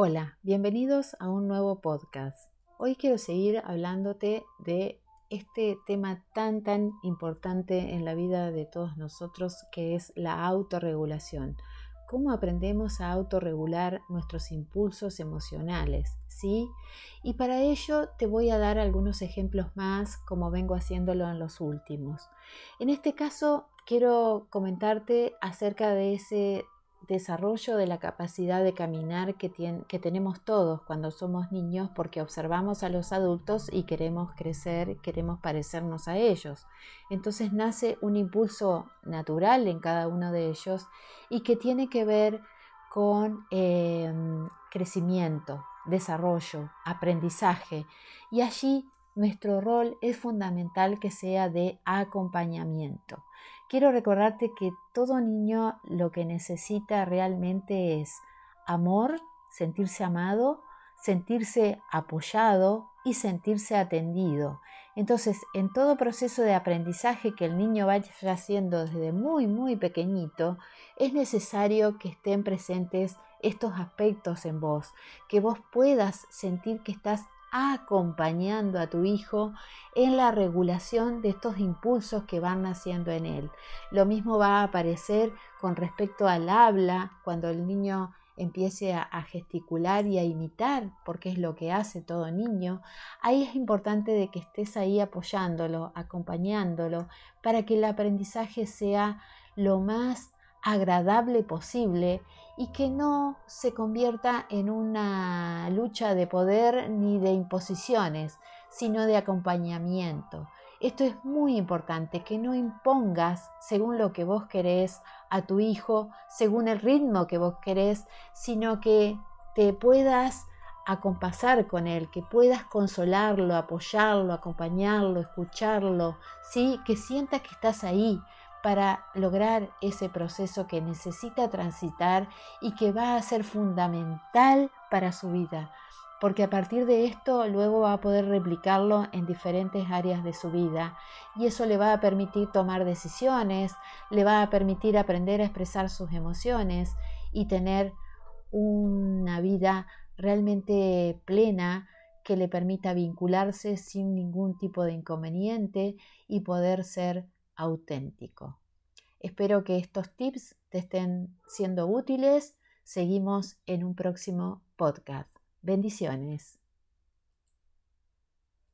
Hola, bienvenidos a un nuevo podcast. Hoy quiero seguir hablándote de este tema tan tan importante en la vida de todos nosotros que es la autorregulación. ¿Cómo aprendemos a autorregular nuestros impulsos emocionales? ¿Sí? Y para ello te voy a dar algunos ejemplos más como vengo haciéndolo en los últimos. En este caso quiero comentarte acerca de ese desarrollo de la capacidad de caminar que, que, tenemos todos cuando somos niños porque observamos a los adultos y queremos crecer, queremos parecernos a ellos. Entonces nace un impulso natural en cada uno de ellos y que tiene que ver con em, crecimiento, desarrollo, aprendizaje. Y allí nuestro rol es fundamental que sea de acompañamiento. Quiero recordarte que todo niño lo que necesita realmente es amor, sentirse amado, sentirse apoyado y sentirse atendido. Entonces, en todo proceso de aprendizaje que el niño vaya haciendo desde muy, muy pequeñito, es necesario que estén presentes estos aspectos en vos, que vos puedas sentir que estás acompañando a tu hijo en la regulación de estos impulsos que van naciendo en él. Lo mismo va a aparecer con respecto al habla, cuando el niño empiece a, gesticular y a imitar, porque es lo que hace todo niño, ahí es importante de que estés ahí apoyándolo, acompañándolo, para que el aprendizaje sea lo más agradable posible y que no se convierta en una lucha de poder ni de imposiciones, sino de acompañamiento. Esto es muy importante, que no impongas según lo que vos querés a tu hijo, según el ritmo que vos querés, sino que te puedas acompasar con él, que puedas consolarlo, apoyarlo, acompañarlo, escucharlo, ¿sí? que sienta que estás ahí, para lograr ese proceso que necesita transitar y que va a ser fundamental para su vida, porque a partir de esto luego va a poder replicarlo en diferentes áreas de su vida y eso le va a permitir tomar decisiones, le va a permitir aprender a expresar sus emociones y tener una vida realmente plena que le permita vincularse sin ningún tipo de inconveniente y poder ser auténtico. Espero que estos tips te estén siendo útiles. Seguimos en un próximo podcast. Bendiciones.